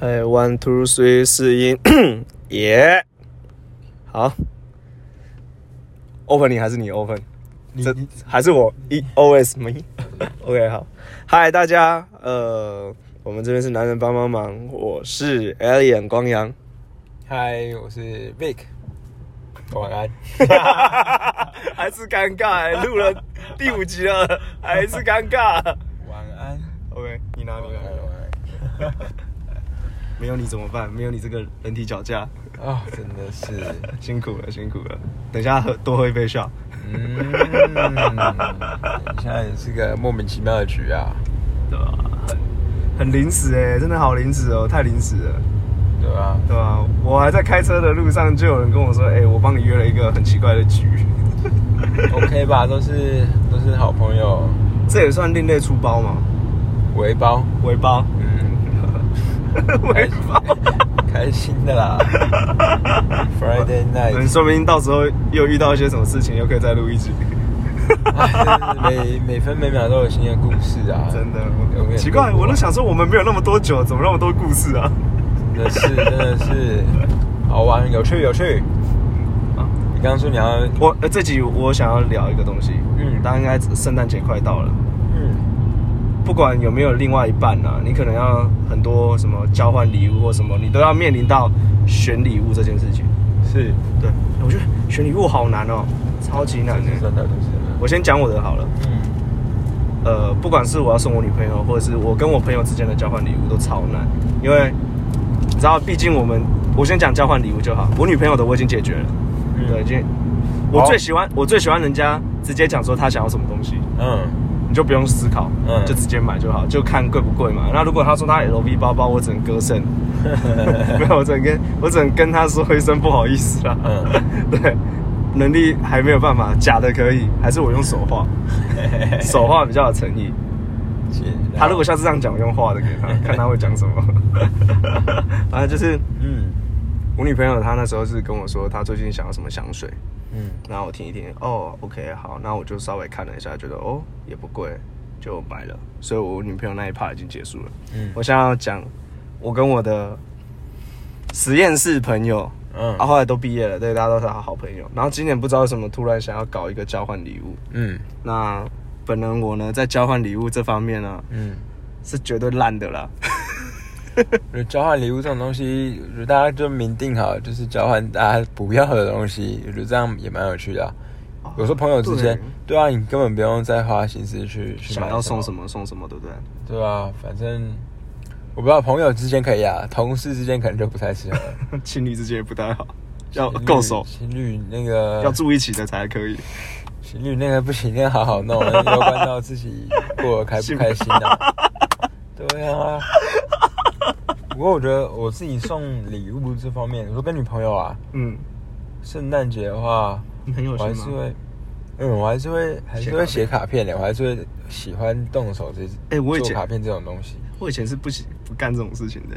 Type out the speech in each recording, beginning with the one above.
哎，one two three 试音，耶，好，opening 还是你？Open？这你。你还是我？一 OS me？OK，好，嗨，大家，呃，我们这边是男人帮帮忙，我是 Alien 光阳，嗨，我是 Vic，晚安。还是尴尬、录了第五集了，还是尴尬。晚安，OK，你拿你晚安，没有你怎么办？没有你这个人体脚架，安。啊，真的是，辛苦了，辛苦了。等一下喝多喝一杯笑。嗯，现在也是个莫名其妙的局啊，对吧？很很临时哎、真的好临时哦，太临时了，对吧？对吧？我还在开车的路上，就有人跟我说：“哎、我帮你约了一个很奇怪的局。OK 吧，都是都是好朋友，”这也算另类出包吗？围包，围包，嗯，开心的啦。Friday 嗯，night，说不定到时候又遇到一些什么事情，又可以再录一集。哎每每分每秒都有新的故事啊，真的奇怪，我都想说我们没有那么多酒，怎么那么多故事啊？真的是真的是。好玩，有趣有趣。啊。你刚刚说你要，我呃这集我想要聊一个东西，嗯。大家应该圣诞节快到了，嗯，不管有没有另外一半啊，你可能要很多什么交换礼物或什么，你都要面临到选礼物这件事情。是，对，我觉得选礼物好难哦，超级难的这。是真的，这是真的。我先讲我的好了，嗯，呃，不管是我要送我女朋友，或者是我跟我朋友之间的交换礼物，都超难，因为你知道，毕竟我们，我先讲交换礼物就好。我女朋友的我已经解决了，嗯对，已经。我最喜欢，我最喜欢人家直接讲说他想要什么东西，嗯，你就不用思考，嗯就直接买就好，就看贵不贵嘛。那如果他说他 LV 包包，我只能割肾，没有，我只能跟我只能跟他说一声不好意思啦。嗯 对，能力还没有办法，假的可以，还是我用手画，手画比较有诚意。是他如果下次这样讲，我用画的给他，看他会讲什么。反正就是嗯我女朋友，她那时候是跟我说，她最近想要什么香水，嗯然后我听一听，哦，OK，好，那我就稍微看了一下，觉得哦也不贵，就买了。所以我女朋友那一趴已经结束了。嗯我现在要讲我跟我的实验室朋友，嗯啊，后来都毕业了，对，大家都是好朋友。然后今年不知道为什么突然想要搞一个交换礼物。嗯那本人我呢，在交换礼物这方面呢，嗯，是绝对烂的啦。交换礼物这种东西，我觉得大家就明定好，就是交换大家不要的东西，我觉得这样也蛮有趣的、啊。有时候朋友之间，对啊，你根本不用再花心思去想要送什么，送什么，对不对？对啊，反正我不知道朋友之间可以啊，同事之间可能就不太适合。情侣之间也不太好，要够熟，情侣那个要住一起的才可以。情侣那个不行，那个好好弄，那个攸关到自己过得开不开心啊。对啊。不过我觉得我自己送礼物这方面，我说跟女朋友啊，嗯，圣诞节的话，你很有我还心吗？是会，嗯，我还是会还是会写卡片的，我还是会喜欢动手这哎我以前做卡片这种东西。我以前是不喜不干这种事情的，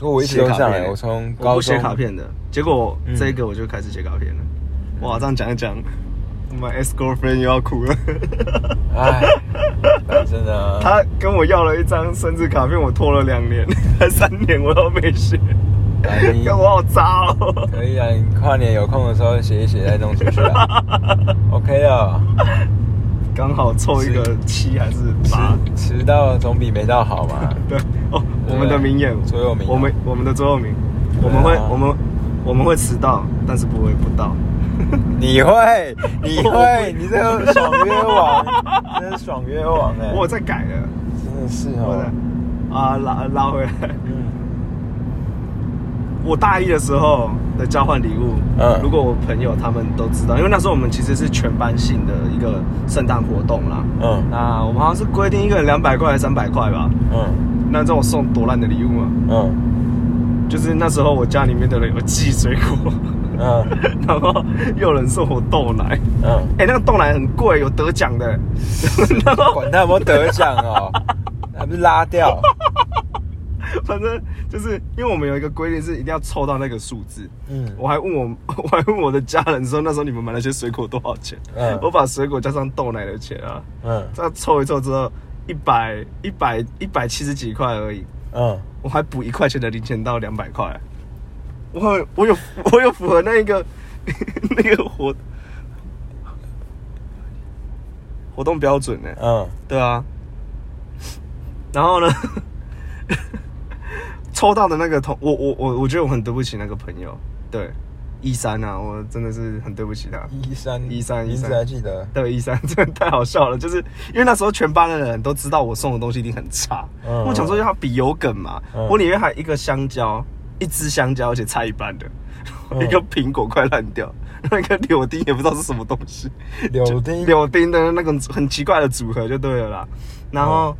因为我一直都这样我从我不高中写卡片的，结果嗯这个我就开始写卡片了。哇，这样讲一讲，我们 ex girlfriend 又要哭了。哎，反正呢，他跟我要了一张生日卡片，我拖了两年，还三年我都没写，哎我好渣哦。可以啊，你跨年有空的时候写一写再弄出去啊。OK 啊，刚好凑一个七还是八？迟迟到总比没到好嘛。对哦，我们的名言，座右铭啊我们我们的座右铭，我们会我们我们会迟到，但是不会不到。你会，你会，你这个爽约王，真是爽约王哎、我有在改了，真的是我哦在。啊拉拉回来。嗯我大一的时候的交换礼物，嗯如果我朋友他们都知道，因为那时候我们其实是全班性的一个圣诞活动啦。嗯那我们好像是规定一个人两百块还是三百块吧？嗯那这种送多烂的礼物啊！嗯就是那时候我家里面的人有寄水果，嗯。然后又有人送我豆奶，嗯，哎、那个豆奶很贵，有得奖的，然后管他有没有得奖哦，还不是拉掉？反正就是因为我们有一个规定是一定要凑到那个数字。嗯。我还问我，我还问我的家人说，那时候你们买那些水果多少钱？嗯。我把水果加上豆奶的钱啊，嗯。这样凑一凑之后，一百一百一百七十几块而已。嗯。我还补一块钱的零钱到两百块，我我有 我有符合那一个 那个活活动标准呢、嗯，对啊，然后呢，抽到的那个同我我我我觉得我很对不起那个朋友，对，一三啊，我真的是很对不起他。一三一三一三。还记得，对，一三真的太好笑了，就是因为那时候全班的人都知道我送的东西一定很差，嗯。我想说要比有梗嘛，嗯。我里面还有一个香蕉，一只香蕉，而且差一半的，嗯。一个苹果快烂掉，那个柳丁也不知道是什么东西，柳丁？柳丁的那种很奇怪的组合就对了啦。然后、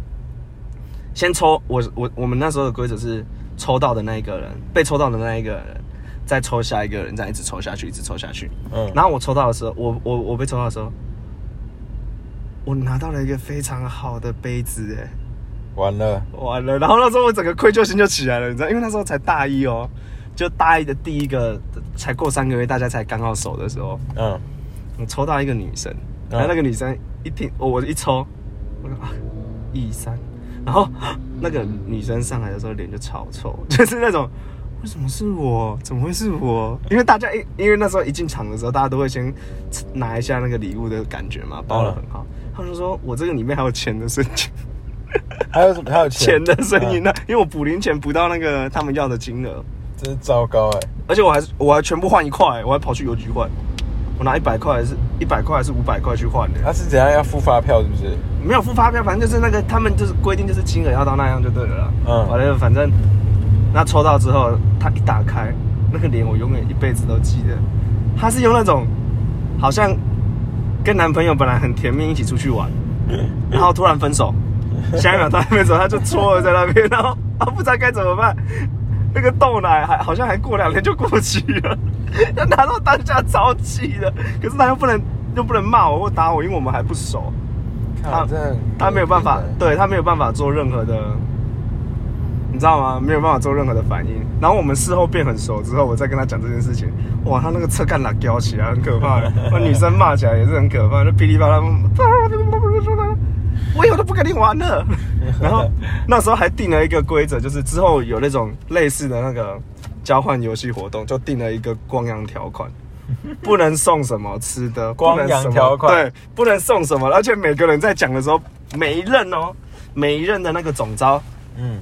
先抽我我我们那时候的规则是抽到的那一个人被抽到的那一个人，再抽下一个人，再一直抽下去，一直抽下去。嗯，然后我抽到的时候，我我我被抽到的时候，我拿到了一个非常好的杯子，哎，完了，完了。然后那时候我整个愧疚心就起来了，你知道，因为那时候才大一哦，就大一的第一个，才过三个月，大家才刚好熟的时候，嗯，我抽到一个女生，嗯然后那个女生一听，哦我一抽，我说啊，一三，然后 那个女生上来的时候脸就超臭，就是那种为什么是我？怎么会是我？因为大家一因为那时候一进场的时候，大家都会先拿一下那个礼物的感觉嘛，包的很好。他们就说我这个里面还有钱的瞬间，还有什么？还有钱的声音嗯呢，因为我补零钱补到那个他们要的金额，真是糟糕哎，而且我还是我还全部换一块，我还跑去邮局换，我拿一百块还是一百块还是五百块去换的。他是怎样要付发票是不是？没有付发票，反正就是那个他们就是规定就是金额要到那样就对了啦。嗯完了，反正那抽到之后，他一打开那个脸，我永远一辈子都记得。他是用那种好像跟男朋友本来很甜蜜，一起出去玩，然后突然分手，下一秒他还没走，他就戳了在那边，然后他不知道该怎么办。那个豆奶还好像还过两天就过期了，他拿到当下超气的，可是他又不能又不能骂我或打我，因为我们还不熟。他他没有办法对他没有办法做任何的，你知道吗？没有办法做任何的反应。然后我们事后变很熟之后，我再跟他讲这件事情，哇，他那个侧干拉飙起来，很可怕。那女生骂起来也是很可怕，就噼里啪啦，我以后都不跟你玩了。然后那时候还定了一个规则，就是之后有那种类似的那个交换游戏活动，就定了一个光阳条款。不能送什么吃的，光阳条款对，不能送什么，而且每个人在讲的时候，每一任哦，每一任的那个总招嗯，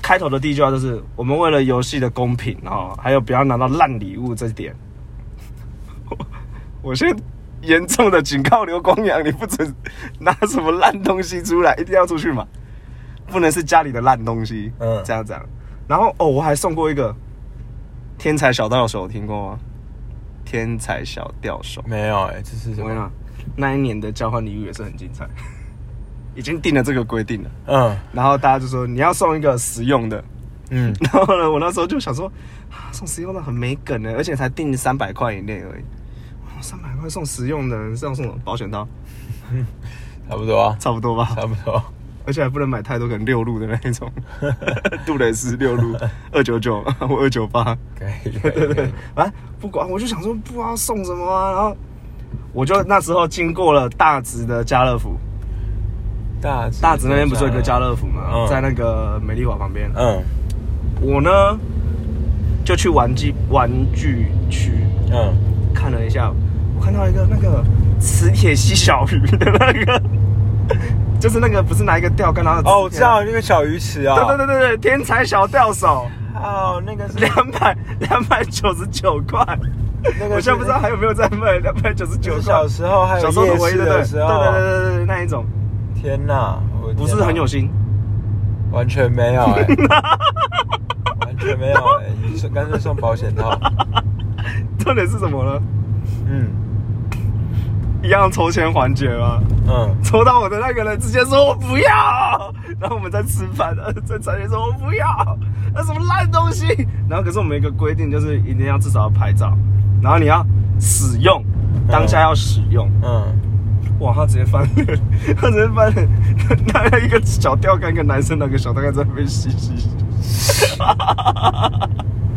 开头的第一句话就是：我们为了游戏的公平哦，还有不要拿到烂礼物这一点，我先严重的警告刘光阳，你不准拿什么烂东西出来，一定要出去嘛，不能是家里的烂东西，嗯这样这样。然后哦，我还送过一个天才小钓手，听过吗？天才小钓手，没有哎，这是什么？那一年的交换礼物也是很精彩，已经定了这个规定了。嗯然后大家就说你要送一个实用的，嗯，然后呢，我那时候就想说，啊送实用的很没梗呢，而且才定三百块以内而已。三百块送实用的，是要送什么？保险套？差不多啊，差不多吧，差不多。而且还不能买太多，可能六路的那一种，杜蕾斯六路 二九九或二九八，可以，对对对不管，我就想说不知道送什么啊，然后我就那时候经过了大直的家乐福，大直大直那边不是有一个家乐福嘛，嗯。在那个美丽华旁边，嗯。我呢就去玩具玩具区。嗯，看了一下，我看到一个那个磁铁吸小鱼的那个，就是那个不是拿一个钓竿然后哦，我知道那个小鱼池啊，对对对对对，天才小钓手，哦，那个是两百两百九十九块，那个我现在不知道还有没有在卖，两百九十九块。小时候还有小时候的夜市的对的时候，对对对对对那一种，天哪，我的不是很有心，完全没有哎、完全没有哎、你说干脆送保险套，重点是什么呢？嗯一样抽签环节吗？嗯，抽到我的那个人直接说我不要，然后我们在吃饭，呃 在餐厅说我不要，那什么烂东西。然后可是我们一个规定就是一定要至少要拍照，然后你要使用，当下要使用。嗯，哇，他直接翻脸，他直接翻脸，拿了一个小钓竿，一个男生拿个小钓竿在那边吸吸吸。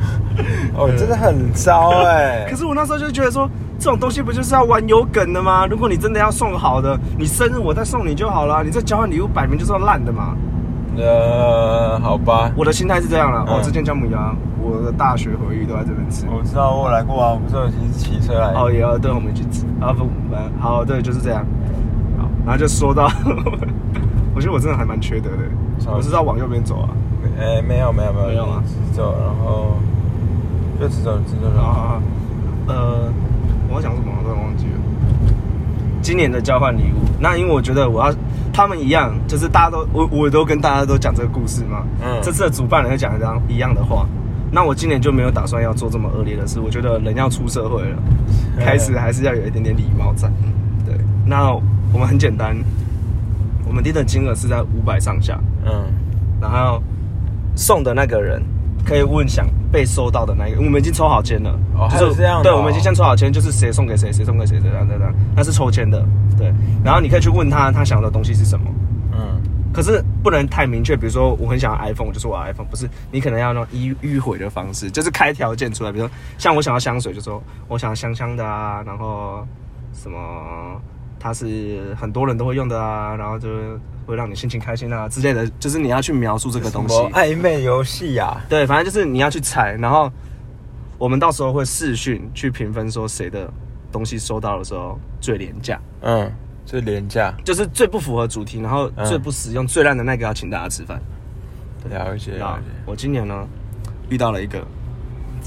哦，真的很糟哎、可是我那时候就觉得说，这种东西不就是要玩有梗的吗？如果你真的要送好的，你生日我再送你就好了，你这交换礼物摆明就是要烂的嘛。呃，好吧，我的心态是这样了。嗯哦，之前姜母鸭，我的大学回忆都在这边吃。我知道我有来过啊，我们是有一起骑车来。哦，也要对，我们一起吃。啊不，呃好，对，就是这样。好，然后就说到，我觉得我真的还蛮缺德的。我是要往右边走啊。哎、没有没有没有没有啊走，然后就直走直走就好。啊，呃，我要讲什么？我突然忘记了。今年的交换礼物，那因为我觉得我要他们一样，就是大家都我我都跟大家都讲这个故事嘛。嗯这次的主办人会讲一样一样的话，那我今年就没有打算要做这么恶劣的事。我觉得人要出社会了，开始还是要有一点点礼貌在。对，那我们很简单，我们定的金额是在五百上下，嗯，然后送的那个人可以问想被收到的那一个，我们已经抽好签了。哦还就是有这样的对，哦我们已经先抽好签，就是谁送给谁，谁送给谁，这样这样，那是抽签的。对，然后你可以去问他，他想要的东西是什么。嗯，可是不能太明确，比如说我很想要 iPhone，就是我要 iPhone，不是你可能要用迂迂回的方式，就是开条件出来，比如说像我想要香水，就说我想要香香的啊，然后什么它是很多人都会用的啊，然后就是会让你心情开心啊之类的，就是你要去描述这个东西。暧昧游戏呀？对，反正就是你要去猜，然后我们到时候会视讯去评分，说谁的东西收到的时候最廉价，嗯，最廉价，就是最不符合主题，然后嗯。最不实用、最烂的那个要请大家吃饭。了解那了解。我今年呢遇到了一个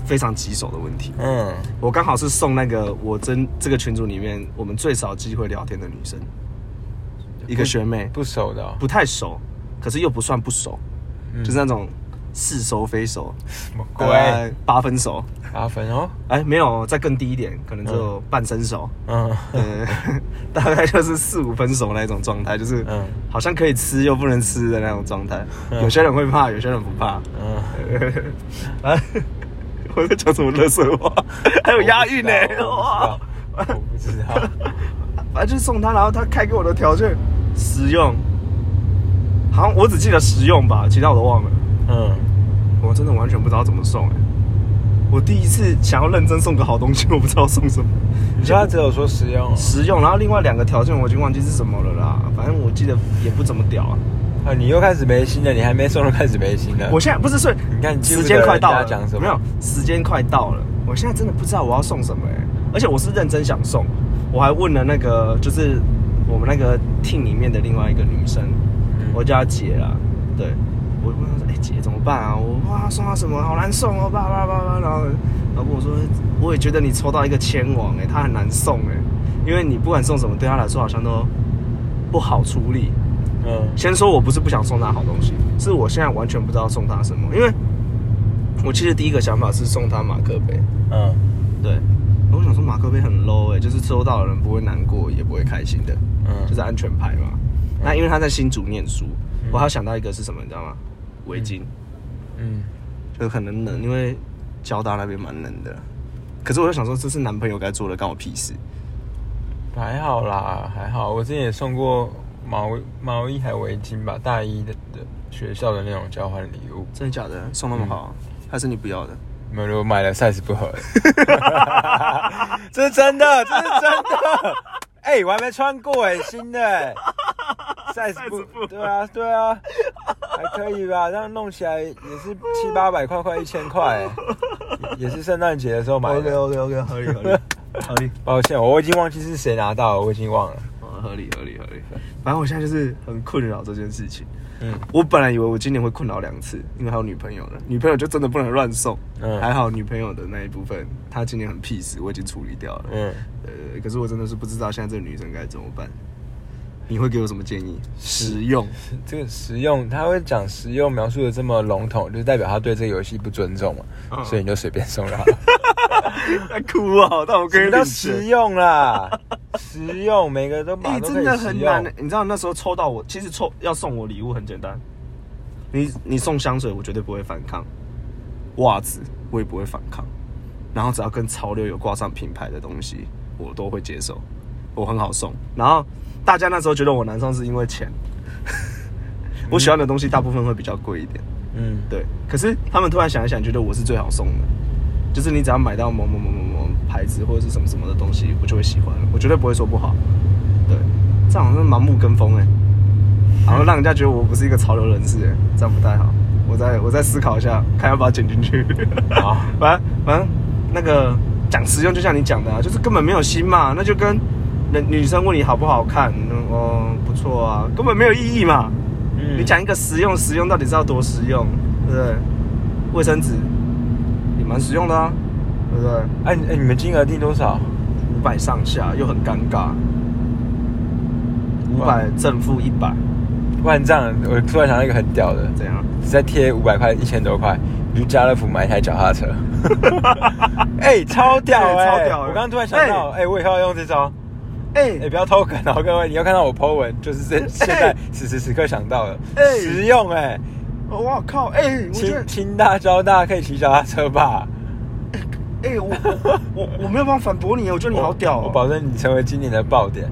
非常棘手的问题，嗯，我刚好是送那个我真这个群组里面我们最少机会聊天的女生，一个学妹，不熟的哦，不太熟，可是又不算不熟，嗯就是那种似熟非熟，什么鬼？八分熟。八分哦。哎，没有，再更低一点，可能只有半生熟，嗯呃，大概就是四五分熟那种状态，就是嗯好像可以吃又不能吃的那种状态。嗯有些人会怕，有些人不怕。嗯，啊，我在讲什么乐色话？还有押韵呢、哇！我不知道。反正就是送他，然后他开给我的条件实用，好像我只记得实用吧，其他我都忘了。嗯，我真的完全不知道怎么送哎、我第一次想要认真送个好东西，我不知道送什么。你现在只有说实用哦，实用，然后另外两个条件我已经忘记是什么了啦。反正我记得也不怎么屌啊。啊，你又开始没心了，你还没送就开始没心了。我现在不是说你看你记不时得间快到了，讲什么没有时间快到了，我现在真的不知道我要送什么哎、而且我是认真想送，我还问了那个就是我们那个 team 里面的另外一个女生，嗯我叫她姐啦，对。我问她说：“哎、姐怎么办啊？我哇送她什么好难送哦，叭叭叭叭。”然后，然后跟我说：“我也觉得你抽到一个千王哎、她很难送哎、因为你不管送什么，对她来说好像都不好处理。嗯先说我不是不想送她好东西，是我现在完全不知道送她什么，因为我其实第一个想法是送她马克杯，嗯对，我想说马克杯很 low 哎、就是收到的人不会难过，也不会开心的，嗯，就是安全牌嘛。那因为他在新竹念书，我还有想到一个是什么，你知道吗？围巾，嗯，就很能冷，因为交大那边蛮冷的。可是我就想说，这是男朋友该做的，关我屁事。还好啦，还好。我之前也送过毛毛衣还围巾吧，大一的的学校的那种交换礼物，真的假的？送那么好，还是你不要的？没有，我买了 size 不合。这是真的，这是真的。哎、我还没穿过哎、新的、欸、，size 不，对啊，对啊，还可以吧？这样弄起来也是七八百块，快一千块、欸，也也是圣诞节的时候买 OK。OK OK，合理合理 合理。抱歉，我已经忘记是谁拿到了，我已经忘了。哦，合理合理合理。反正我现在就是很困扰这件事情。嗯我本来以为我今年会困扰两次，因为还有女朋友了。女朋友就真的不能乱送。嗯还好女朋友的那一部分，她今年很 peace，我已经处理掉了。嗯，呃，可是我真的是不知道现在这个女生该怎么办。你会给我什么建议？实用。这个实用，他会讲实用描述的这么笼统，就是代表他对这个游戏不尊重嘛，嗯所以你就随便送了。在哭啊！但我跟什么叫你领实用啦？实用，每个都把哎、都可以真的很难。你知道那时候抽到我，其实抽要送我礼物很简单，你你送香水，我绝对不会反抗；袜子我也不会反抗，然后只要跟潮流有挂上品牌的东西，我都会接受，我很好送。然后大家那时候觉得我难送是因为钱，我喜欢的东西大部分会比较贵一点，嗯，对。可是他们突然想一想，觉得我是最好送的，就是你只要买到某某某某某牌子或者是什么什么的东西，我就会喜欢，我绝对不会说不好。对，这样好像是盲目跟风哎、然后让人家觉得我不是一个潮流人士，哎这样不太好。我再我再思考一下，看要不要剪进去。好 反正反正那个讲实用，就像你讲的、啊，就是根本没有心嘛，那就跟人女生问你好不好看，嗯哦不错啊，根本没有意义嘛。嗯你讲一个实用，实用到底是要多实用，对不对？卫生纸也蛮实用的啊，对不对？哎哎，你们金额定多少？五百上下又很尴尬，五百正负一百，不然这样，我突然想到一个很屌的，怎样？再贴五百块，一千多块，你去家乐福买一台脚踏车。哎、超屌超屌。欸我刚刚突然想到，哎、我以后要用这招。哎、哎、不要偷梗哦，各位，你要看到我 po 文，就是这现在此时此刻想到的，哎。实用哎、我靠，哎、我觉得清，清大交大可以骑脚踏车吧？哎、我我我我没有办法反驳你，我觉得你好屌、哦。我保证你成为今年的爆点。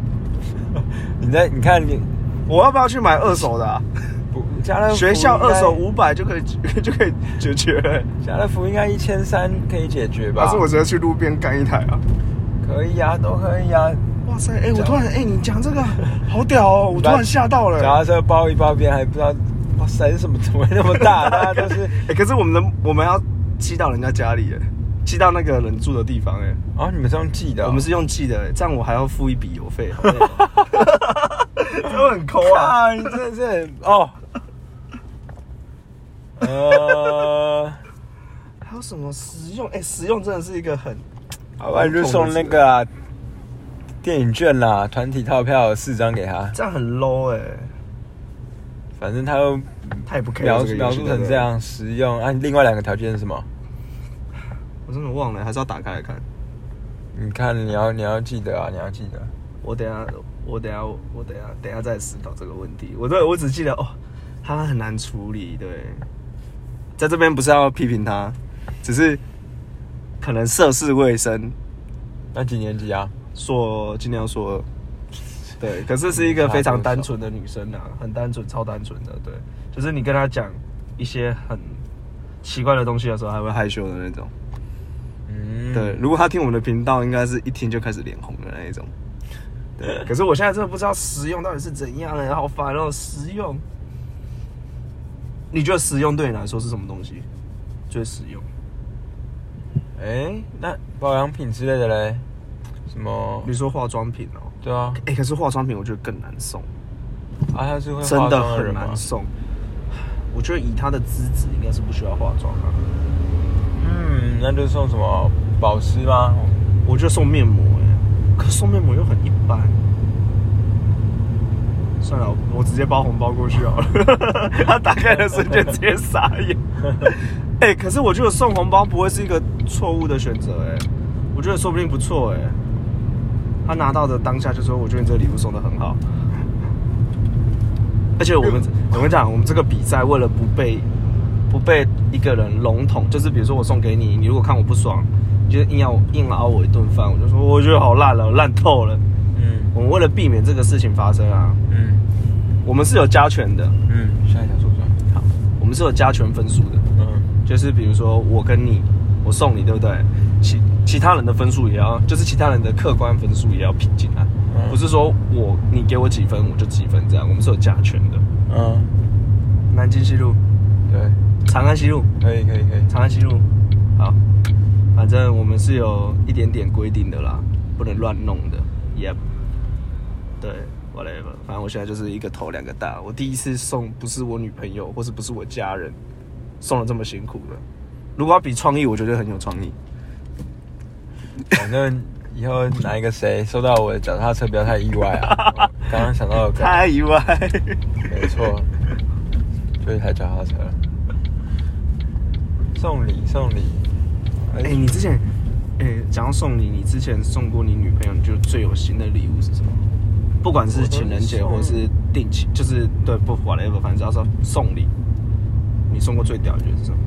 你在你看你我要不要去买二手的、啊？不家乐福学校二手五百就可以 就可以解决了。家乐福应该一千三可以解决吧？还是我直接去路边干一台啊？可以啊，都可以啊。哇塞，哎、我突然哎、你讲这个好屌哦，我突然吓到了。脚踏车包一包边还不知道，哇塞，什么怎么会那么大？大家都是哎、可是我们的我们要寄到人家家里，哎，寄到那个人住的地方，哎，哦，你们是用寄的哦、我们是用寄的，哎这样我还要付一笔邮费，好累哦 这很抠啊。啊，你真的是很哦。呃，还有什么实用？哎、实用真的是一个很，好吧，你就送那个啊，电影券啦，团体套票四张给他，这样很 low 哎、反正他又他也不 care 描这个游戏描述成这，样实用。啊，另外两个条件是什么？对不对我真的忘了，还是要打开来看。你看，你要你要记得啊，你要记得。我等一下，我等一下，我等一下，等一下再思考这个问题。我对我只记得哦，他很难处理。对，在这边不是要批评他，只是可能涉世未深，那几年级啊？说今年要说二，对，可是是一个非常单纯的女生啊，很单纯，超单纯的。对，就是你跟她讲一些很奇怪的东西的时候，还会害羞的那种。嗯，对，如果她听我们的频道，应该是一听就开始脸红的那一种。对，可是我现在真的不知道实用到底是怎样的，好烦哦！实用，你觉得实用对你来说是什么东西？最实用？哎、那保养品之类的嘞？什么比？如说化妆品哦。对啊，哎、可是化妆品我觉得更难送，啊，他是会真的很难送。我觉得以他的资质，应该是不需要化妆啊。嗯，那就送什么保湿吗？我觉得送面膜哎，可是送面膜又很一般。算了，我直接包红包过去好了。他打开的瞬间直接傻眼。哎、可是我觉得送红包不会是一个错误的选择哎，我觉得说不定不错哎。他拿到的当下就说：“我觉得你这个礼物送的很好。”而且我们我跟你讲，我们这个比赛为了不被不被一个人笼统，就是比如说我送给你，你如果看我不爽，你就硬要硬熬我一顿饭，我就说我觉得好烂了，烂透了。嗯我们为了避免这个事情发生啊，嗯我们是有加权的，嗯，下一条说说。好，我们是有加权分数的，嗯就是比如说我跟你，我送你，对不对？其其他人的分数也要，就是其他人的客观分数也要拼进来，嗯不是说我你给我几分我就几分这样，我们是有加权的。嗯，南京西路、对，长安西路、可以可以可以。长安西路，好，反正我们是有一点点规定的啦，不能乱弄的。Yep，对，whatever，反正我现在就是一个头两个大。我第一次送不是我女朋友，或是不是我家人，送的这么辛苦的。如果要比创意，我觉得很有创意。反正以后哪一个谁收到我的脚踏车，不要太意外啊！刚刚想到的，太意外。没错，就一台脚踏车。送礼送礼，哎、你之前，哎、讲到送礼，你之前送过你女朋友，你觉得最有心的礼物是什么？不管是情人节或者是定期，就是对不 whatever，反正只要是送礼，你送过最屌，你觉得是什么？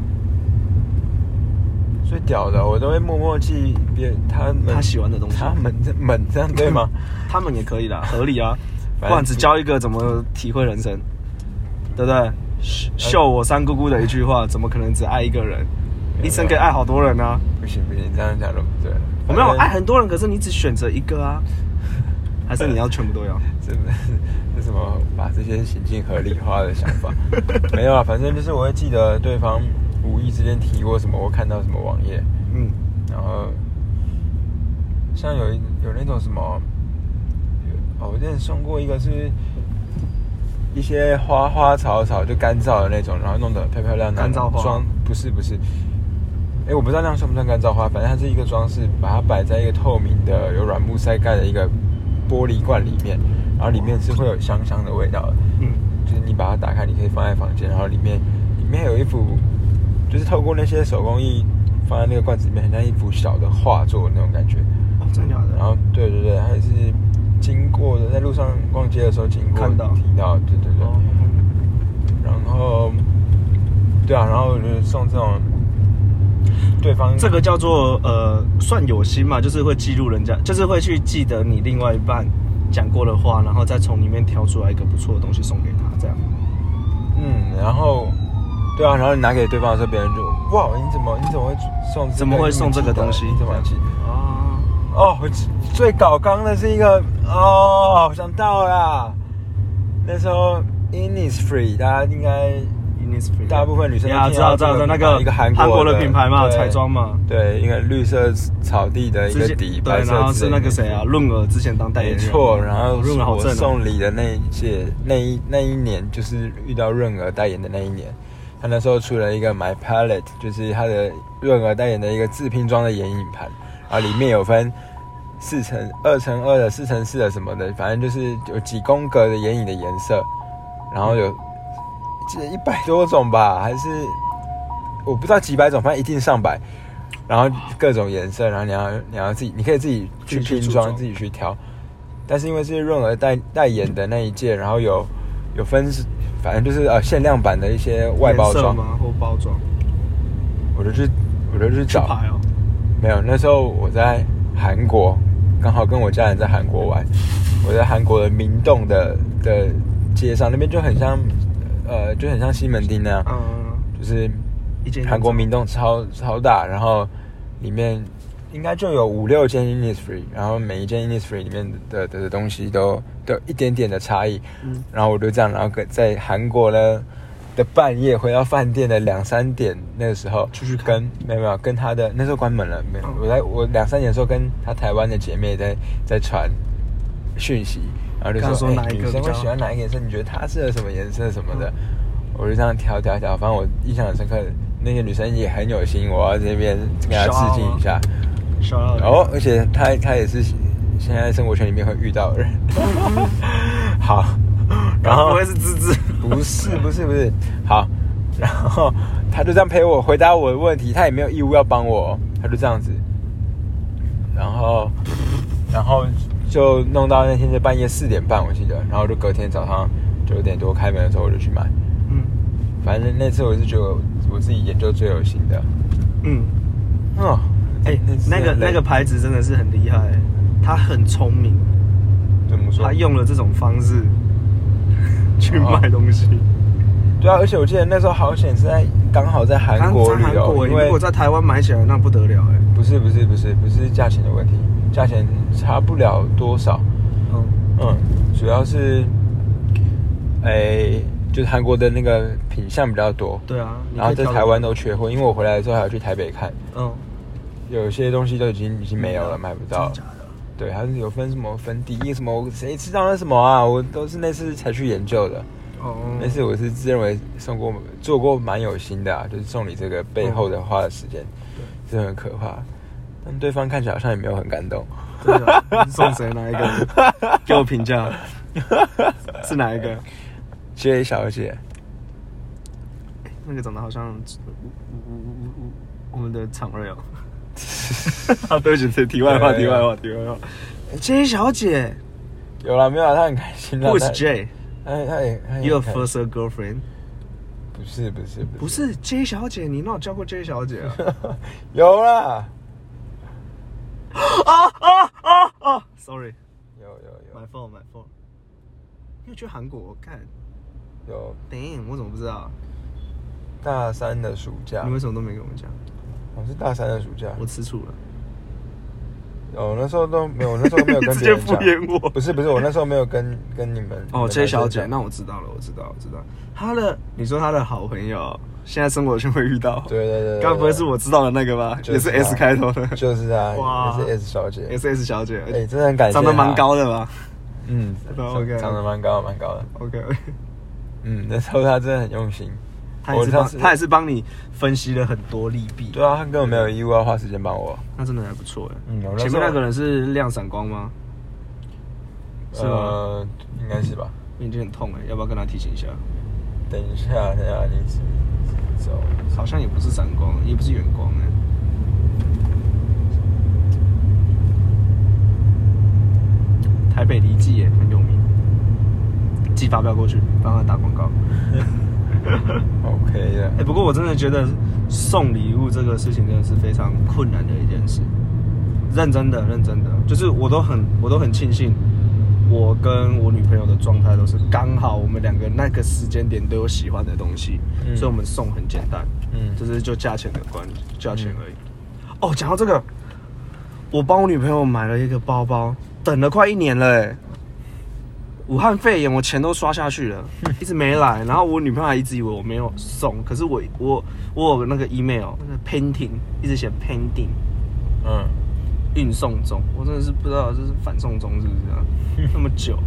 最屌的，我都会默默记别他们他喜欢的东西他们这们这样对吗？他们也可以啦，合理啊，不反正然只教一个怎么体会人生，对不对？秀秀我三姑姑的一句话，怎么可能只爱一个人？一生可以爱好多人啊！不行不行，这样讲都不对。我没有爱很多人，可是你只选择一个啊。还是你要全部都要？这这什么把这些行径合理化的想法？没有啊，反正就是我会记得对方无意之间提过什么，我看到什么网页，嗯，然后像有一有那种什么，哦，我之前送过一个是一些花花草草就干燥的那种，然后弄得漂漂亮亮的。干燥花。装，不是不是，哎，我不知道那样算不算干燥花，反正它是一个装饰，把它摆在一个透明的有软木塞盖的一个玻璃罐里面，然后里面是会有香香的味道的。嗯，就是你把它打开，你可以放在房间，然后里面里面有一幅，就是透过那些手工艺放在那个罐子里面，很像一幅小的画作那种感觉。哦，真假的？然后对对对，还是经过的，在路上逛街的时候经过看到提到，对对对。哦，然后对啊，然后送这种对方这个叫做呃，算有心嘛，就是会记录人家，就是会去记得你另外一半讲过的话，然后再从里面挑出来一个不错的东西送给他，这样。嗯，然后对啊，然后你拿给对方的时候，别人就哇，你怎么你怎么会送这个怎么会送这个东西？你怎么会记得？啊，哦，我最搞刚的是一个哦，想到啦，那时候 Innisfree 大家应该 Innisfree 大部分女生都呀，听到知道知道那个个一个韩韩国的的品牌嘛，彩妆嘛，对，一个绿色草地的一个底，对，然后是那个谁啊，润儿之前当代言人，没错，然后润儿好正哦，送礼的那一届那一那一年，就是遇到润儿代言的那一年，他那时候出了一个 My Palette，就是他的润儿代言的一个自拼装的眼影盘，然后里面有分四乘二乘二的、四乘四的什么的，反正就是有几宫格的眼影的颜色，然后有记得一百多种吧，还是我不知道几百种，反正一定上百。然后各种颜色，然后你要你要自己，你可以自己去拼装自己去挑。但是因为是润儿代代言的那一届，然后有有分，反正就是呃限量版的一些外包装，颜色吗？或包装？我就去我就去去找。没有，那时候我在韩国，刚好跟我家人在韩国玩。我在韩国的明洞的的街上，那边就很像，呃，就很像西门町那样，嗯，就是韩国明洞超超大，然后里面应该就有五六间 Innisfree，然后每一间 Innisfree 里面的的的东西都都有一点点的差异。嗯然后我就这样，然后跟在韩国呢的半夜回到饭店的两三点那个时候，出去跟没有没有跟他的那时候关门了，没有。嗯我在我两三点的时候跟他台湾的姐妹在在传讯息，然后就说女生会喜欢哪一个颜色？你觉得她适合什么颜色什么的？我就这样挑挑挑，反正我印象很深刻。那些女生也很有心，我要这边跟她致敬一下。烧到哦，而且她她也是现在生活圈里面会遇到的人。好，然后不会是芝芝？不是不是不是，好，然后她就这样陪我回答我的问题，她也没有义务要帮我，她就这样子，然后然后就弄到那天是半夜四点半我记得，然后就隔天早上九点多开门的时候我就去买，嗯反正那次我是觉得我自己研究最有心的，嗯，哦，哎，次那个那个牌子真的是很厉害，他很聪明，怎么说他？用了这种方式 去哦卖东西。对啊，而且我记得那时候好险是在刚好在韩国在旅游，韩国，因为如果在台湾买起来那不得了哎。不是不是不是不是价钱的问题，价钱差不了多少。嗯，嗯，主要是，诶、就是韩国的那个品相比较多，对啊。然后在台湾都缺货，因为我回来的时候还要去台北看，嗯有些东西都已经已经没有了，买不到？对，还是有分什么粉底液什么，谁知道那什么啊？我都是那次才去研究的。哦，那次我是自认为送过做过蛮有心的啊，就是送你这个背后的花的时间，真的很可怕。但对方看起来好像也没有很感动。送谁哪一个？给我评价，是哪一个？J 小姐，那个长得好像我们的常瑞哦。啊，对不起，这题外话，题外话，题外话。J 小姐有了没有啊？她很开心啦。，Who is J？她她也她也 Your first girlfriend？不是不是不是 J 小姐，你哪有教过 J 小姐啊？有啦，啊啊啊啊！Sorry，有有有 fault，my fault。因为去韩国看有，Damn，我怎么不知道？大三的暑假你，为什么都没跟我们讲？我是大三的暑假，我吃醋了。哦，那时候都没有，那时候没有跟 直接敷别人讲。衍我。不是不是，我那时候没有跟跟你们哦，这 J 小姐，那我知道了，我知道，我知道。她的，你说她的好朋友，现在生活圈会遇到，对对对，对该不会是我知道的那个吧？也是就是 S 开头的就是啊，哇也是 S 小姐，，S S 小姐，哎，真的很感谢，长得蛮，高的吧嗯，对，OK 长长得蛮高蛮高的，？OK，嗯，那时候他真的很用心，他也是我上次帮她也是帮你分析了很多利弊，对啊，他根本没有义务要花时间帮我，那真的还不错哎。嗯，前面那个人是亮闪光吗？是吗？呃，应该是吧？眼睛很痛哎，要不要跟他提醒一下？等一下，等一下，你直走，好像也不是闪光，也不是远光哎。台北离记也很有名，寄发票过去帮他打广告。OK 的哎、，不过我真的觉得送礼物这个事情真的是非常困难的一件事。认真的，认真的，就是我都很，我都很庆幸，我跟我女朋友的状态都是刚好，我们两个那个时间点都有喜欢的东西，嗯所以我们送很简单，嗯就是就价钱的关价钱而已。哦，讲到这个，我帮我女朋友买了一个包包，等了快一年了，哎。武汉肺炎，我钱都刷下去了，一直没来。然后我女朋友还一直以为我没有送，可是我我我有那个 email，那个 painting 一直写 pending 嗯，运送中，我真的是不知道这是反送中是不是啊？那么久，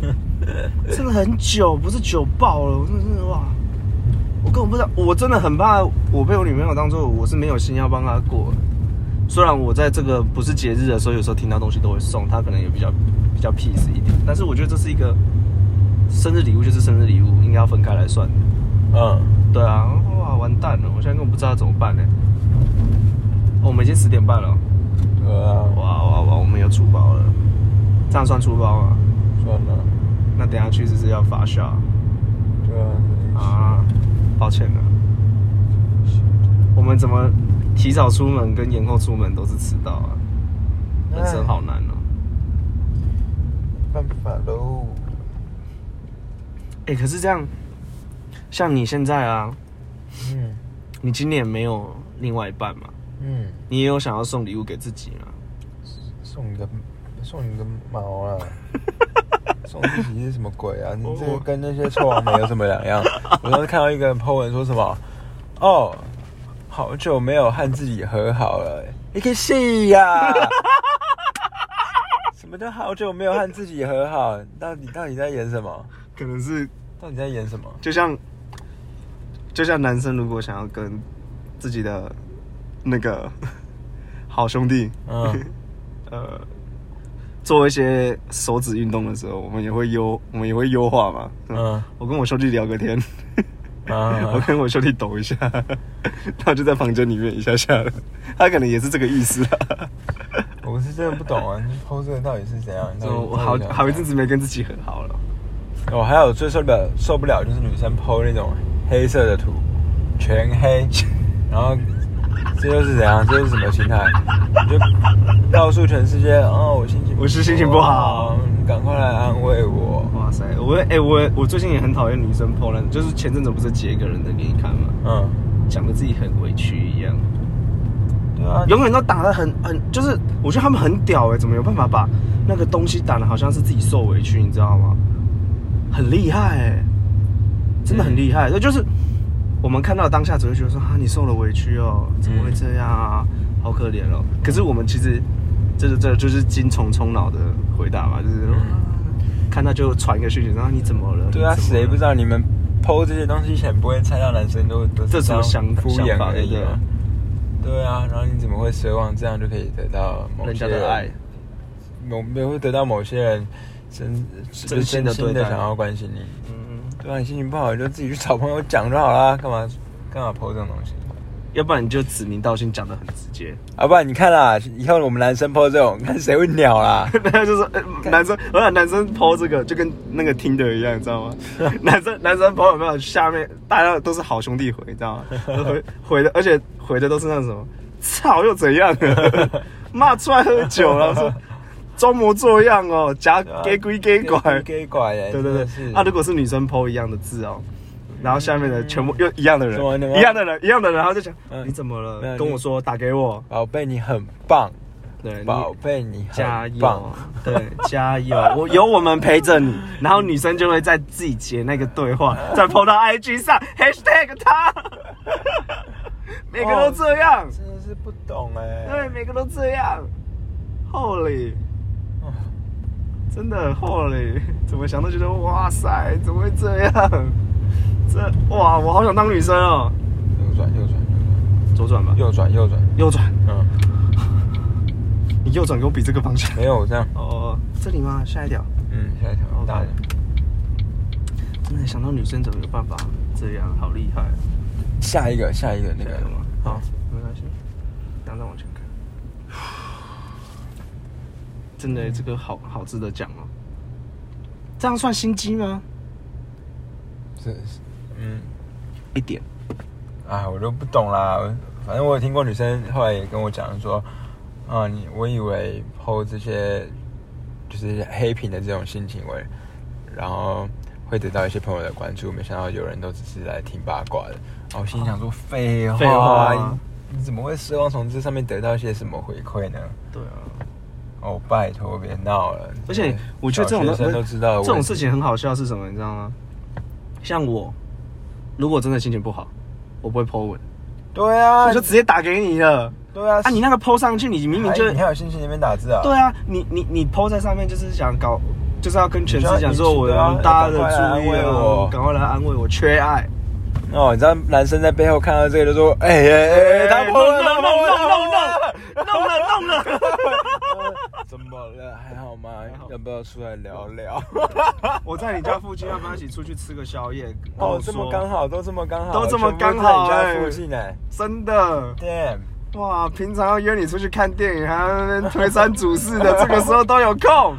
真的很久，不是久爆了，我真的是哇！我根本不知道，我真的很怕我被我女朋友当做我是没有心要帮她过的。虽然我在这个不是节日的时候，有时候听到东西都会送，他可能也比较比较 peace 一点，但是我觉得这是一个生日礼物，就是生日礼物，应该要分开来算的。嗯，对啊，哇，完蛋了！我现在根本不知道怎么办呢。哦，我们已经十点半了，对啊，哇哇哇，我们有出包了，这样算出包吗？算了，那等下去是不是要发酵对啊，啊？抱歉了，我们怎么提早出门跟延后出门都是迟到啊？人生好难哦、办法喽。哎、可是这样，像你现在啊，嗯你今年没有另外一半嘛？嗯，你也有想要送礼物给自己吗？送你个送你个毛啊！送自己是什么鬼啊？你这跟那些臭王美有什么两样？我当时看到一个人 po 文说什么，哦，好久没有和自己和好了，你可以戏呀！什么叫好久没有和自己和好？到底到底在演什么？可能是到底在演什么？就像就像男生如果想要跟自己的那个 好兄弟，嗯 呃，做一些手指运动的时候，我们也会优，我们也会优化嘛。嗯嗯，我跟我兄弟聊个天，啊 我跟我兄弟抖一下，他就在房间里面一下下了，他可能也是这个意思啊。我是真的不懂啊！你 po 这个到底是怎样？我好好一阵子没跟自己和好了。哦，还有最受不了受不了就是女生 PO 那种黑色的图，全黑，然后这又是怎样？这又是什么心态？你就告诉全世界哦，我心情我是心情不好你赶快来安慰我。哇塞，我哎、我我最近也很讨厌女生 PO 那，就是前阵子不是截一个人的给你看吗？嗯，讲的自己很委屈一样，对啊，永远都打的很很，就是我觉得他们很屌哎、怎么有办法把那个东西打的好像是自己受委屈，你知道吗？很厉害哎、真的很厉害。这、就是我们看到当下只会觉得说啊，你受了委屈哦，怎么会这样啊？好可怜哦。可是我们其实这是这就是精虫充脑的回答吧，就是、啊看到就传一个讯息，然后你怎么了？对啊，谁不知道你们 PO 这些东西前不会猜到男生都都这是样什么想敷衍而已对不嘛？对啊，然后你怎么会奢望这样就可以得到某人些家的爱？某没有会得到某些人真真心的对待的想要关心你。嗯嗯，对啊，你心情不好你就自己去找朋友讲就好啦，干嘛干嘛 PO 这种东西？要不然你就指名道姓讲的很直接。啊，不然你看啦，以后我们男生 PO 这种，看谁会鸟啦？他就说、呃男生，我想男生抛这个就跟那个听的一样，你知道吗？男生男生抛有没有下面大家都是好兄弟回，你知道吗？回回的，而且回的都是那种什么，操又怎样？骂出来喝酒了，说装模作样哦，假给鬼给拐，给拐耶！对对对那。啊，如果是女生抛一样的字哦。然后下面的全部又一样的人一样的人，一样的人，然后就讲嗯。你怎么了？跟我说打给我，宝贝，你很棒，对，宝贝，你加油。棒，对，加油！我有我们陪着你，然后女生就会在自己截那个对话，再 po 到 IG 上，#hashtag 他，每个都这样，真的是不懂哎。对，每个都这样，Holy，哦。真的 Holy，怎么想都觉得哇塞，怎么会这样？这哇，我好想当女生哦！右转，右转，右转左转吧，右转，右转，右转，嗯，你右转给我比这个方向。没有这样，哦，这里吗？下一条。嗯，下一条大的，真的想到女生怎么有办法这样，好厉害！下一个，下一个那个？好，没关系，然后再往前看。真的，这个好好值得讲哦。这样算心机吗？是，嗯，一点。啊，我都不懂啦。反正我有听过女生后来也跟我讲说，啊，你我以为 PO 这些就是黑屏的这种性行为，然后会得到一些朋友的关注，没想到有人都只是来听八卦的。然后我心想说，废话，废话你你怎么会奢望从这上面得到一些什么回馈呢？对啊。哦，拜托别闹了！而且我觉得这种小学生都知道这种事情很好笑是什么，你知道吗？像我，如果真的心情不好，我不会 po 文，对啊，我就直接打给你了。对啊，啊，你那个 po 上去，你明明就还你还有心情那边打字啊？对啊，你你你 PO 在上面就是想搞，就是要跟全世界讲说我对啊大家的注意啊慰我，赶快来安慰我，缺爱。哦，你知道男生在背后看到这个就说：“哎哎哎，他弄弄弄弄弄弄了弄了。怎么了？还好吗好？要不要出来聊聊？我在你家附近，要不要一起出去吃个宵夜？哦，这么刚，好，都这么刚好，都这么刚好在你哎家附近哎真的，damn，哇！平常要约你出去看电影，还要那边推三阻四的，这个时候都有空。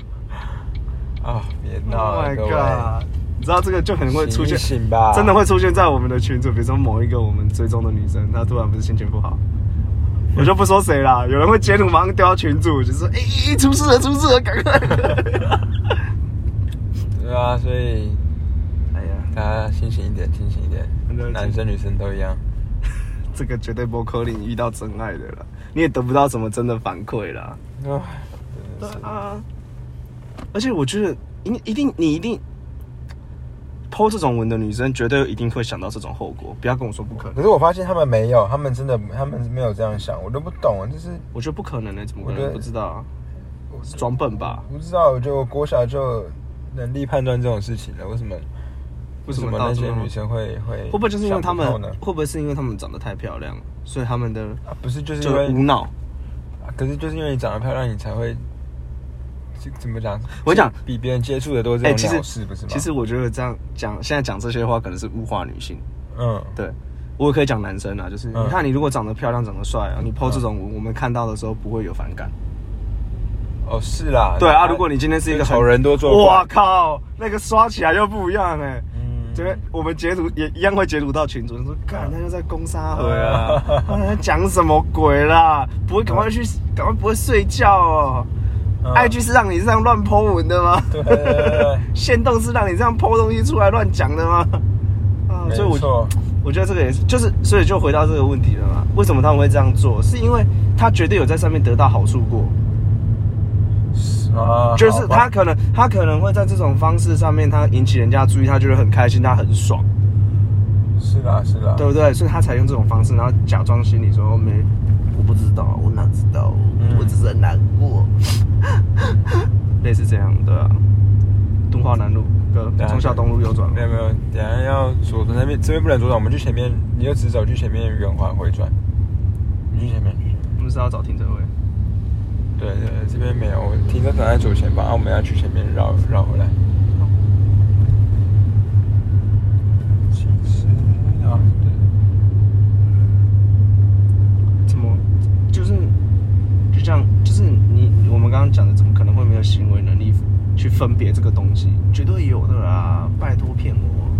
啊，别 Oh 闹了，my，god！你知道这个就很会出现，醒醒吧，真的会出现在我们的群组，比如说某一个我们追踪的女生，她突然不是心情不好，我就不说谁了，有人会截图马上丢到群主，就说：“哎、出事了，出事了，赶快！” 对啊，所以哎呀，大家清醒一点，清醒一点，男生女生都一样。这个绝对不可能遇到真爱的了，你也得不到什么真的反馈啦。啊，对啊，而且我觉得一一定你一定。剖这种文的女生绝对一定会想到这种后果，不要跟我说不可能。可是我发现他们没有，他们真的，他们没有这样想，我都不懂，就是我觉得不可能呢、怎么可能不知道啊？是装笨吧？不知道，我觉得我国小就能力判断这种事情了，为什么？为什么那些女生会会？会不会就是因为他们？会不会是因为他们长得太漂亮，所以他们的啊，不是，就是因为无脑？啊可是就是因为你长得漂亮，你才会，这怎么讲？我讲比别人接触的都是哎、这其实种鸟事，不是吗？其实我觉得这样讲，现在讲这些话可能是物化女性。嗯，对，我也可以讲男生啊，就是、嗯你看你如果长得漂亮、长得帅啊，你 PO 这种文，我们看到的时候不会有反感。哦，是啦，对啊，如果你今天是一个很丑人多做哇靠，那个刷起来又不一样哎、嗯，这边我们截图也一样会截图到群主，说看他又在攻沙河啊，讲什么鬼啦？不会赶快去，赶快不会睡觉哦。嗯 IG 是让你这样乱 po 文的吗？对对对对 限动是让你这样 po 东西出来乱讲的吗？啊，所以我觉得这个也是，就是所以就回到这个问题了嘛？为什么他们会这样做？是因为他绝对有在上面得到好处过，啊，就是他可能他可能会在这种方式上面，他引起人家注意，他觉得很开心，他很爽。是啦是啦，对不对？所以他才用这种方式，然后假装心里说没，我不知道，我哪知道，嗯我只是很难过，类似这样的、啊。敦化南路跟对啊忠孝东路右转没有没有，等下要左转那边，这边不能左转，我们去前面，你就直走去前面圆环回转，你去前面，我们是要找停车位。对对对，这边没有，停车场在左前方，啊，我们要去前面绕绕回来。其实啊，怎么就是就这样？就是你我们刚刚讲的，怎么可能会没有行为能力去分别这个东西？绝对有的啦！拜托骗我！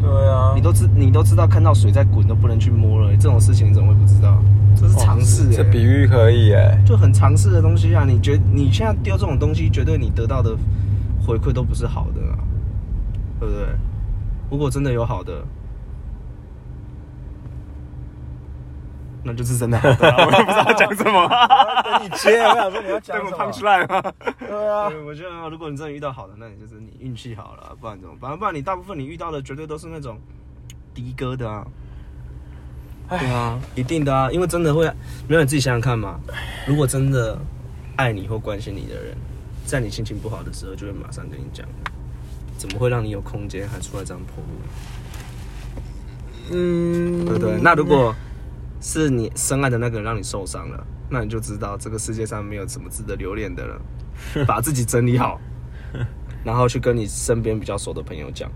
对对啊，你都知你都知道，看到水在滚都不能去摸了、这种事情你怎么会不知道？这是常识、欸，这比喻可以哎，就很常识的东西啊！你觉你现在丢这种东西，绝对你得到的回馈都不是好的啊，对不对？如果真的有好的，那就是真的好的啊，我也不知道讲什么。等你接，我想说你要讲等 我什么 punch line 吗？对啊，对，我觉得如果你真的遇到好的，那你就是你运气好了，不然怎么办？不然你大部分你遇到的绝对都是那种的哥的啊。对啊，一定的啊，因为真的会，没有你自己想想看嘛。如果真的爱你或关心你的人，在你心情不好的时候，就会马上跟你讲，怎么会让你有空间还出来这样破路？嗯，对不对？那如果是你深爱的那个人让你受伤了，那你就知道这个世界上没有什么值得留恋的了。把自己整理好，然后去跟你身边比较熟的朋友讲，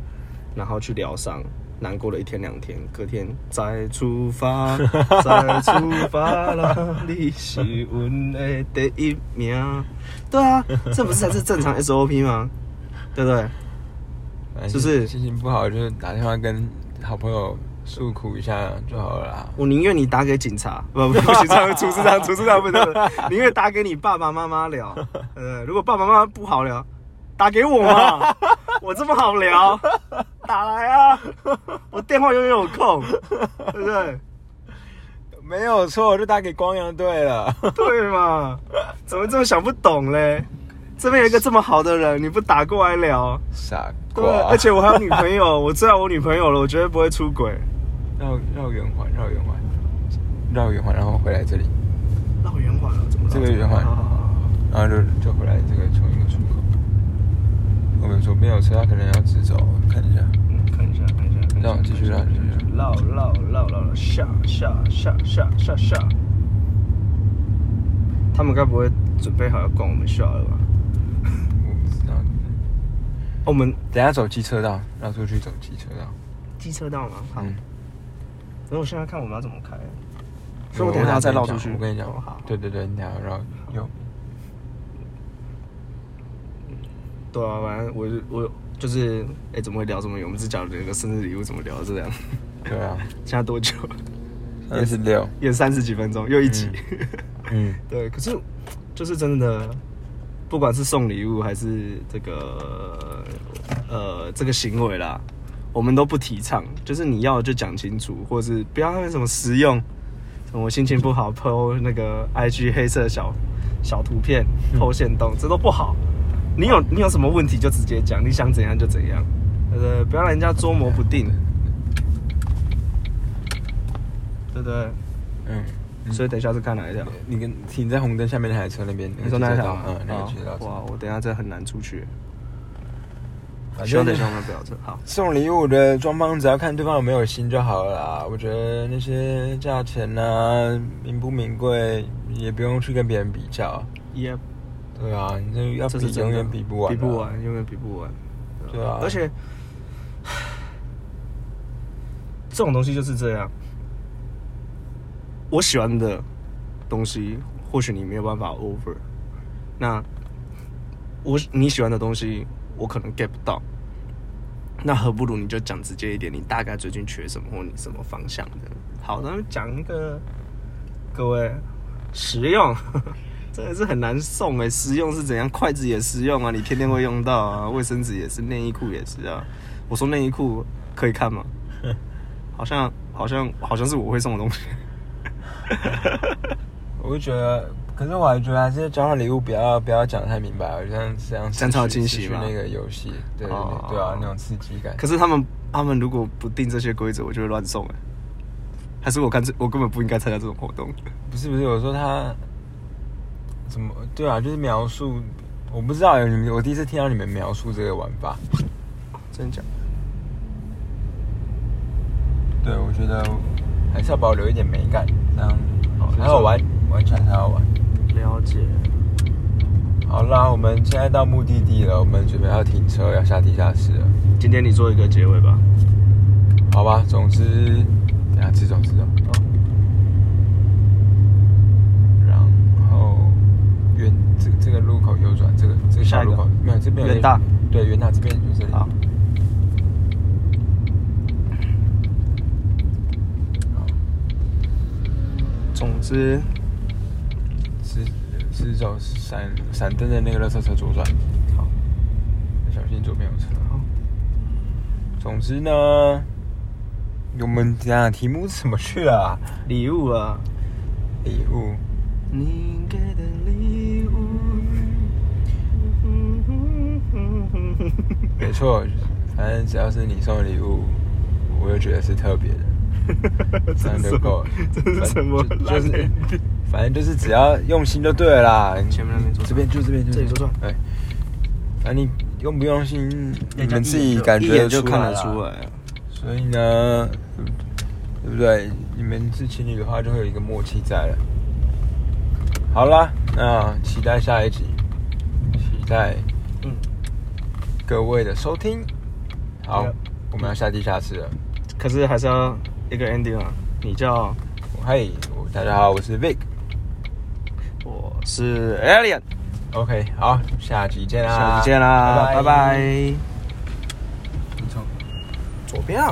然后去疗伤。难过了一天两天，隔天再出发，再出发了，你是阮的第一名。对啊，这不是才是正常 SOP 吗？对不对？就是不是心情不好就是打电话跟好朋友诉苦一下就好了啦。我宁愿你打给警察，不 不不行，这样厨师长，厨师长不能，宁愿打给你爸爸妈妈聊。呃，如果爸爸妈妈不好聊，打给我嘛，我这么好聊，打来啊，我电话永远有空，对不对？没有错，我就打给光阳队了。对嘛？怎么这么想不懂嘞？这边有一个这么好的人，你不打过来聊？傻对，瓜，而且我还有女朋友，我知道我女朋友了，我绝对不会出轨。绕绕圆环，绕圆环，绕圆环，然后回来这里，绕圆环了，怎么绕这个圆环好好好好然后就就回来这个从一个出口。我们左边有车，他可能要直走，看一下。嗯，看一下，看一下，看一下让我继续绕继续绕绕绕绕绕绕下下下下下下。他们该不会准备好要灌我们下了吧？我不知道。我们等下走机车道，绕出去走机车道。机车道吗？好。嗯可是我现在看我们要怎么开，所以我等一下再绕出去。我跟你讲对对对，你等一下绕右。对啊，反正我我就是，哎，怎么会聊这么远？我们只讲了一个生日礼物，怎么聊到这样？对啊，现在多久？三十六。也三十几分钟，又一集。嗯，对，可是就是真的，不管是送礼物还是这个呃这个行为啦，我们都不提倡。就是你要就讲清楚，或者是不要那什么实用，什么我心情不好 PO 那个 IG 黑色小小图片 PO 线动，这都不好。你有你有什么问题就直接讲，你想怎样就怎样，呃，不要让人家捉摸不定，对不对？嗯，所以等一下是看哪一条？你跟停在红灯下面那台车那边，你说那一条？嗯，那个好街道。哇，我等一下真的很难出去。反希望等正一下我们不要这好。送礼物的双方只要看对方有没有心就好了啦。我觉得那些价钱啊，名不名贵，也不用去跟别人比较。也对啊，你这要比永远比不完，比不。完，永远比不完。对啊，而且 这种东西就是这样。我喜欢的东西，或许你没有办法 over。那我你喜欢的东西，我可能 get 不到。那何不如你就讲直接一点，你大概最近缺什么，或你什么方向的。好，那讲一个，各位实用，真的是很难送哎、实用是怎样？筷子也实用啊，你天天会用到啊，卫生纸也是，内衣裤也是啊。我说内衣裤可以看吗？好像好像好像是我会送的东西。我就觉得，可是我还觉得这些交换礼物不要不要讲太明白，这样这样这样才有惊喜嘛那个游戏，对对哦对啊，那种刺激感。可是他们他们如果不定这些规则，我就会乱送哎、还是我干脆我根本不应该参加这种活动。不是不是，我说他怎么对啊？就是描述，我不知道你们，我第一次听到你们描述这个玩法。真假？对，我觉得还是要保留一点美感，这样好才好玩，玩起来才好玩。了解。好啦，我们现在到目的地了，我们准备要停车，要下地下室了。今天你做一个结尾吧。好吧，总之，等一下自走自走。然后远这个这个路口右转，这个这个小下路口没有这边有元大，对元大这边就这里。好，好，总之直直走闪闪灯的那个垃圾车左转，好，小心左边有车。好，总之呢，我们讲题目是怎么去了、啊？礼物啊，礼物。你给的礼物。没错，反正只要是你送的礼物，我就觉得是特别的，这样就够了。这是什么就是，反正就是只要用心就对了啦。前面那边左这边就这边就这里左转对，反正你用不用心，你们自己感觉就看得出来。所以呢，对不对？你们是情侣的话，就会有一个默契在了。好啦，那期待下一集，期待嗯，各位的收听。好我们要下地下室了。可是还是要一个 ending 啊。你叫嘿，大家好，我是 Vic。我是 Alien，OK，好，下集见啦，下期见啦，拜拜。你从左边啊。